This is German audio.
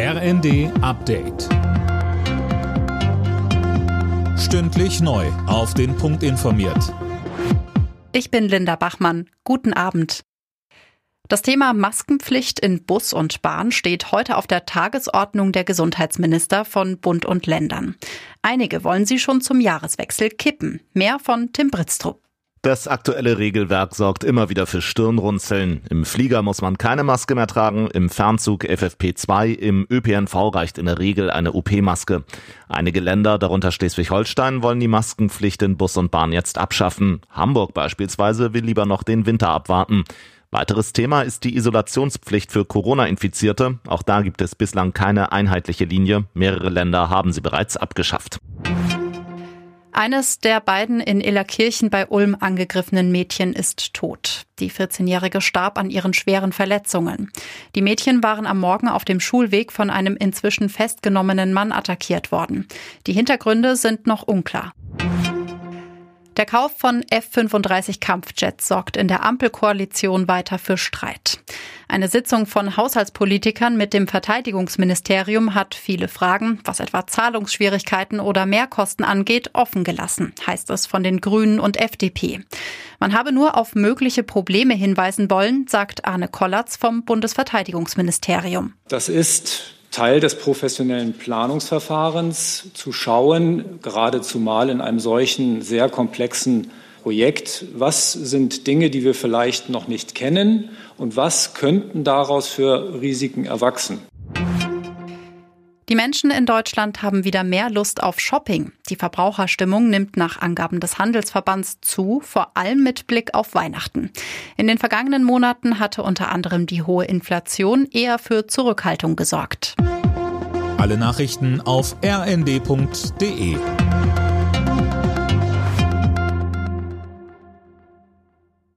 RND Update. Stündlich neu. Auf den Punkt informiert. Ich bin Linda Bachmann. Guten Abend. Das Thema Maskenpflicht in Bus und Bahn steht heute auf der Tagesordnung der Gesundheitsminister von Bund und Ländern. Einige wollen sie schon zum Jahreswechsel kippen. Mehr von Tim Britztrup. Das aktuelle Regelwerk sorgt immer wieder für Stirnrunzeln. Im Flieger muss man keine Maske mehr tragen, im Fernzug FFP2, im ÖPNV reicht in der Regel eine OP-Maske. Einige Länder, darunter Schleswig-Holstein, wollen die Maskenpflicht in Bus und Bahn jetzt abschaffen. Hamburg beispielsweise will lieber noch den Winter abwarten. Weiteres Thema ist die Isolationspflicht für Corona-Infizierte. Auch da gibt es bislang keine einheitliche Linie. Mehrere Länder haben sie bereits abgeschafft. Eines der beiden in Illerkirchen bei Ulm angegriffenen Mädchen ist tot. Die 14-Jährige starb an ihren schweren Verletzungen. Die Mädchen waren am Morgen auf dem Schulweg von einem inzwischen festgenommenen Mann attackiert worden. Die Hintergründe sind noch unklar. Der Kauf von F-35 Kampfjets sorgt in der Ampelkoalition weiter für Streit. Eine Sitzung von Haushaltspolitikern mit dem Verteidigungsministerium hat viele Fragen, was etwa Zahlungsschwierigkeiten oder Mehrkosten angeht, offen gelassen, heißt es von den Grünen und FDP. Man habe nur auf mögliche Probleme hinweisen wollen, sagt Arne Kollatz vom Bundesverteidigungsministerium. Das ist Teil des professionellen Planungsverfahrens zu schauen, gerade zumal in einem solchen sehr komplexen Projekt, was sind Dinge, die wir vielleicht noch nicht kennen und was könnten daraus für Risiken erwachsen. Die Menschen in Deutschland haben wieder mehr Lust auf Shopping. Die Verbraucherstimmung nimmt nach Angaben des Handelsverbands zu, vor allem mit Blick auf Weihnachten. In den vergangenen Monaten hatte unter anderem die hohe Inflation eher für Zurückhaltung gesorgt. Alle Nachrichten auf rnd.de